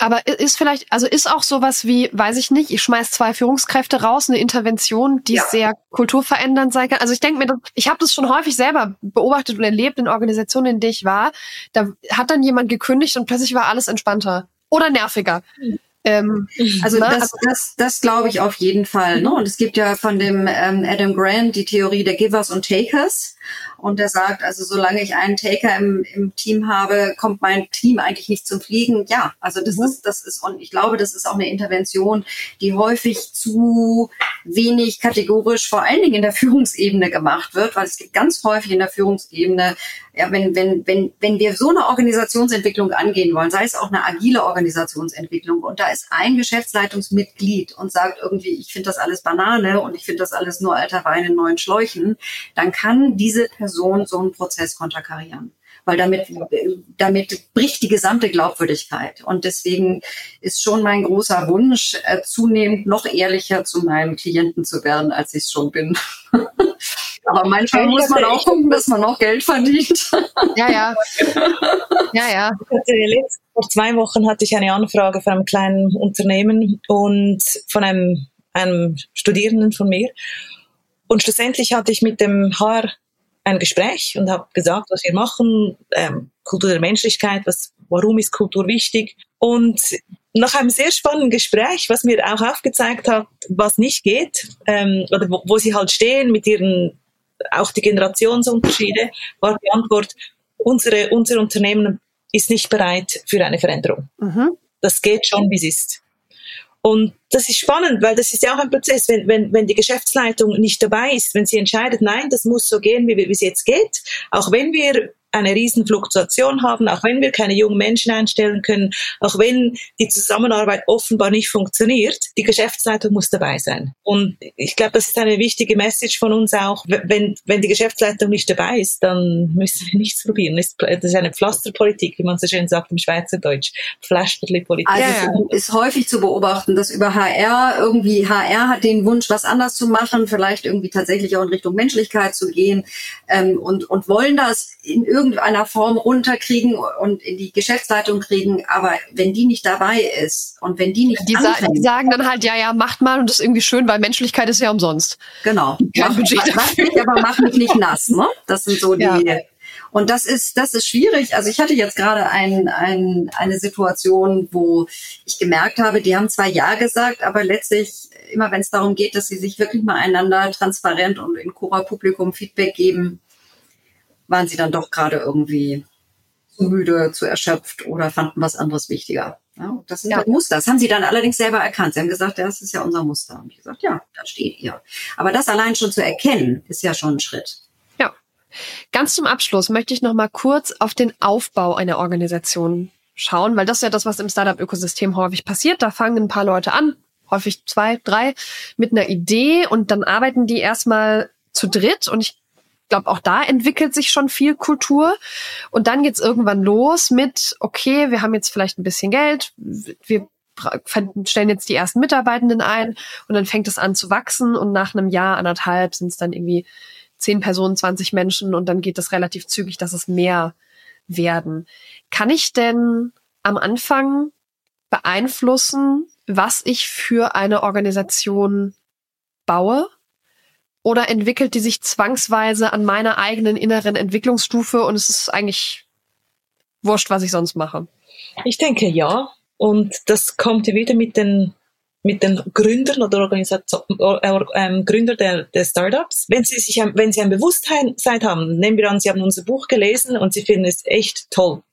Aber ist vielleicht, also ist auch sowas wie, weiß ich nicht, ich schmeiß zwei Führungskräfte raus, eine Intervention, die ja. sehr kulturverändernd sein kann. Also ich denke mir, ich habe das schon häufig selber beobachtet und erlebt in Organisationen, in denen ich war. Da hat dann jemand gekündigt und plötzlich war alles entspannter oder nerviger. Mhm. Ähm, also das, das, das, das glaube ich auf jeden Fall. Ne? Und es gibt ja von dem ähm, Adam Grant die Theorie der Givers und Takers. Und der sagt, also solange ich einen Taker im, im Team habe, kommt mein Team eigentlich nicht zum Fliegen. Ja, also das mhm. ist, das ist, und ich glaube, das ist auch eine Intervention, die häufig zu wenig kategorisch, vor allen Dingen in der Führungsebene gemacht wird, weil es gibt ganz häufig in der Führungsebene, ja, wenn, wenn, wenn, wenn wir so eine Organisationsentwicklung angehen wollen, sei es auch eine agile Organisationsentwicklung, und da ist ein Geschäftsleitungsmitglied und sagt irgendwie, ich finde das alles Banane und ich finde das alles nur alter Wein in neuen Schläuchen, dann kann diese diese Person so einen Prozess konterkarieren. Weil damit, damit bricht die gesamte Glaubwürdigkeit. Und deswegen ist schon mein großer Wunsch, äh, zunehmend noch ehrlicher zu meinen Klienten zu werden, als ich es schon bin. Aber manchmal muss man auch gucken, dass man auch Geld verdient. Ja, ja. Ja, ja. Vor zwei Wochen hatte ich eine Anfrage von einem kleinen Unternehmen und von einem, einem Studierenden von mir. Und schlussendlich hatte ich mit dem HR ein Gespräch und habe gesagt, was wir machen, ähm, Kultur der Menschlichkeit, was, warum ist Kultur wichtig. Und nach einem sehr spannenden Gespräch, was mir auch aufgezeigt hat, was nicht geht, ähm, oder wo, wo sie halt stehen mit ihren, auch die Generationsunterschiede, war die Antwort, unsere, unser Unternehmen ist nicht bereit für eine Veränderung. Mhm. Das geht schon, wie es ist. Und das ist spannend, weil das ist ja auch ein Prozess, wenn, wenn, wenn die Geschäftsleitung nicht dabei ist, wenn sie entscheidet, nein, das muss so gehen, wie, wie es jetzt geht, auch wenn wir eine riesen Fluktuation haben, auch wenn wir keine jungen Menschen einstellen können, auch wenn die Zusammenarbeit offenbar nicht funktioniert, die Geschäftsleitung muss dabei sein. Und ich glaube, das ist eine wichtige Message von uns auch. Wenn, wenn die Geschäftsleitung nicht dabei ist, dann müssen wir nichts probieren. Das ist eine Pflasterpolitik, wie man so schön sagt im Schweizerdeutsch. Pflasterpolitik. Also es ist häufig zu beobachten, dass über HR irgendwie, HR hat den Wunsch, was anders zu machen, vielleicht irgendwie tatsächlich auch in Richtung Menschlichkeit zu gehen ähm, und, und wollen das in irgendeiner Form runterkriegen und in die Geschäftsleitung kriegen. Aber wenn die nicht dabei ist und wenn die nicht die, sa die sagen dann halt, ja, ja, macht mal und das ist irgendwie schön, weil Menschlichkeit ist ja umsonst. Genau. Kein mach, mach mich, aber mach mich nicht nass. Ne? Das sind so die. Ja. Und das ist, das ist schwierig. Also ich hatte jetzt gerade ein, ein, eine Situation, wo ich gemerkt habe, die haben zwar Ja gesagt, aber letztlich immer wenn es darum geht, dass sie sich wirklich mal einander transparent und in Cora-Publikum Feedback geben, waren sie dann doch gerade irgendwie zu müde, zu erschöpft oder fanden was anderes wichtiger. Ja, das sind ja. halt Muster. Das haben sie dann allerdings selber erkannt. Sie haben gesagt, ja, das ist ja unser Muster. Und ich gesagt, ja, da steht ihr. Aber das allein schon zu erkennen, ist ja schon ein Schritt. Ja. Ganz zum Abschluss möchte ich noch mal kurz auf den Aufbau einer Organisation schauen, weil das ist ja das, was im Startup-Ökosystem häufig passiert. Da fangen ein paar Leute an, häufig zwei, drei, mit einer Idee und dann arbeiten die erstmal zu dritt und ich glaube, auch da entwickelt sich schon viel Kultur. Und dann geht's irgendwann los mit, okay, wir haben jetzt vielleicht ein bisschen Geld, wir stellen jetzt die ersten Mitarbeitenden ein und dann fängt es an zu wachsen und nach einem Jahr, anderthalb sind es dann irgendwie zehn Personen, 20 Menschen und dann geht es relativ zügig, dass es mehr werden. Kann ich denn am Anfang beeinflussen, was ich für eine Organisation baue? Oder entwickelt die sich zwangsweise an meiner eigenen inneren Entwicklungsstufe und es ist eigentlich wurscht, was ich sonst mache? Ich denke ja. Und das kommt wieder mit den mit den Gründern oder Organisation, äh, äh, Gründer der, der Startups. Wenn sie sich, wenn sie ein Bewusstsein haben, nehmen wir an, sie haben unser Buch gelesen und sie finden es echt toll.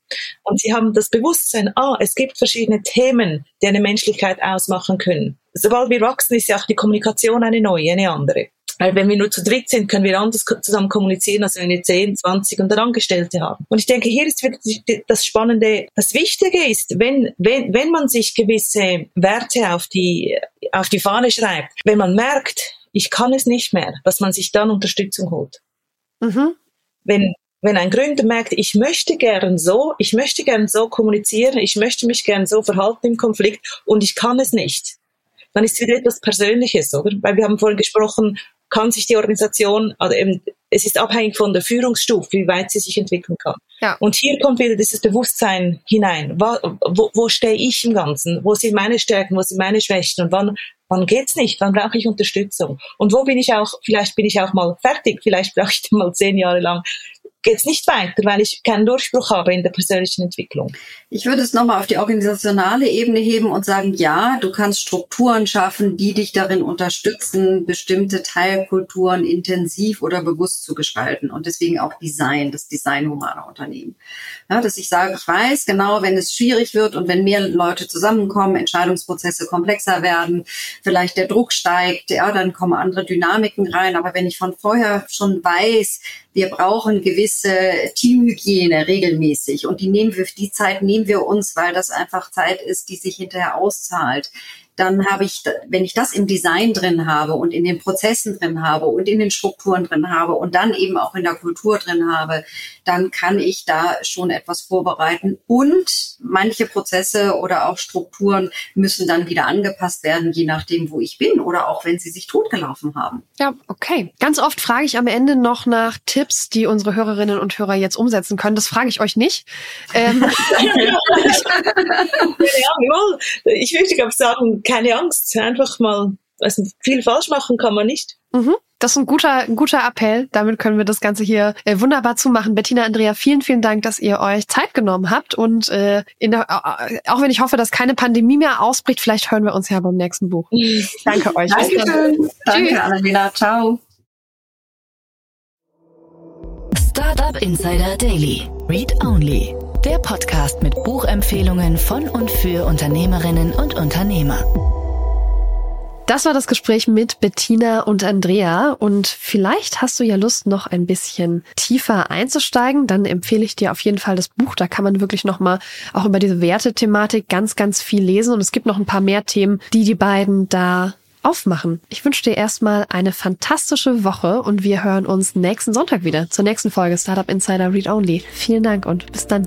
Und sie haben das Bewusstsein, ah, es gibt verschiedene Themen, die eine Menschlichkeit ausmachen können. Sobald wir wachsen, ist ja auch die Kommunikation eine neue, eine andere. Weil wenn wir nur zu dritt sind, können wir anders zusammen kommunizieren, als wenn wir 10, 20 und dann Angestellte haben. Und ich denke, hier ist wirklich das Spannende. Das Wichtige ist, wenn, wenn, wenn man sich gewisse Werte auf die, auf die Fahne schreibt, wenn man merkt, ich kann es nicht mehr, dass man sich dann Unterstützung holt. Mhm. Wenn, wenn ein Gründer merkt, ich möchte gern so, ich möchte gern so kommunizieren, ich möchte mich gern so verhalten im Konflikt und ich kann es nicht, dann ist es wieder etwas Persönliches, oder? Weil wir haben vorhin gesprochen, kann sich die Organisation, also eben, es ist abhängig von der Führungsstufe, wie weit sie sich entwickeln kann. Ja. Und hier kommt wieder dieses Bewusstsein hinein. Wo, wo, wo stehe ich im Ganzen? Wo sind meine Stärken? Wo sind meine Schwächen? Und wann, wann geht's nicht? Wann brauche ich Unterstützung? Und wo bin ich auch, vielleicht bin ich auch mal fertig, vielleicht brauche ich mal zehn Jahre lang geht es nicht weiter, weil ich keinen Durchbruch habe in der persönlichen Entwicklung. Ich würde es nochmal auf die organisationale Ebene heben und sagen, ja, du kannst Strukturen schaffen, die dich darin unterstützen, bestimmte Teilkulturen intensiv oder bewusst zu gestalten und deswegen auch Design, das Design humaner Unternehmen. Ja, dass ich sage, ich weiß genau, wenn es schwierig wird und wenn mehr Leute zusammenkommen, Entscheidungsprozesse komplexer werden, vielleicht der Druck steigt, ja, dann kommen andere Dynamiken rein. Aber wenn ich von vorher schon weiß, wir brauchen gewisse Teamhygiene regelmäßig. Und die nehmen wir, die Zeit nehmen wir uns, weil das einfach Zeit ist, die sich hinterher auszahlt dann habe ich, wenn ich das im Design drin habe und in den Prozessen drin habe und in den Strukturen drin habe und dann eben auch in der Kultur drin habe, dann kann ich da schon etwas vorbereiten. Und manche Prozesse oder auch Strukturen müssen dann wieder angepasst werden, je nachdem, wo ich bin oder auch wenn sie sich totgelaufen haben. Ja, okay. Ganz oft frage ich am Ende noch nach Tipps, die unsere Hörerinnen und Hörer jetzt umsetzen können. Das frage ich euch nicht. Ähm, ja, ich möchte, glaube ich, sagen, keine Angst, einfach mal, also viel falsch machen kann man nicht. Mhm. Das ist ein guter, ein guter Appell. Damit können wir das Ganze hier äh, wunderbar zumachen. Bettina, Andrea, vielen, vielen Dank, dass ihr euch Zeit genommen habt. Und äh, in der, auch wenn ich hoffe, dass keine Pandemie mehr ausbricht, vielleicht hören wir uns ja beim nächsten Buch. Danke euch. Dankeschön. Danke, Annalena. Ciao. Startup Insider Daily. Read Only. Der Podcast mit Buchempfehlungen von und für Unternehmerinnen und Unternehmer. Das war das Gespräch mit Bettina und Andrea und vielleicht hast du ja Lust, noch ein bisschen tiefer einzusteigen. Dann empfehle ich dir auf jeden Fall das Buch. Da kann man wirklich nochmal auch über diese Wertethematik ganz, ganz viel lesen und es gibt noch ein paar mehr Themen, die die beiden da aufmachen. Ich wünsche dir erstmal eine fantastische Woche und wir hören uns nächsten Sonntag wieder zur nächsten Folge Startup Insider Read Only. Vielen Dank und bis dann.